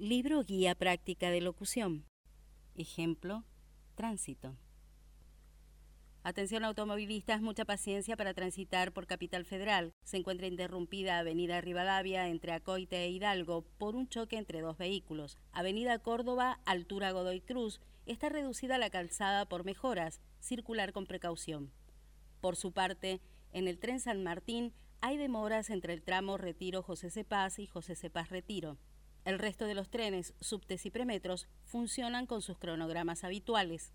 Libro Guía Práctica de Locución. Ejemplo, tránsito. Atención automovilistas, mucha paciencia para transitar por Capital Federal. Se encuentra interrumpida Avenida Rivadavia entre Acoite e Hidalgo por un choque entre dos vehículos. Avenida Córdoba, altura Godoy Cruz, está reducida la calzada por mejoras, circular con precaución. Por su parte, en el tren San Martín hay demoras entre el tramo Retiro José Cepaz y José Cepaz Retiro. El resto de los trenes, subtes y premetros funcionan con sus cronogramas habituales.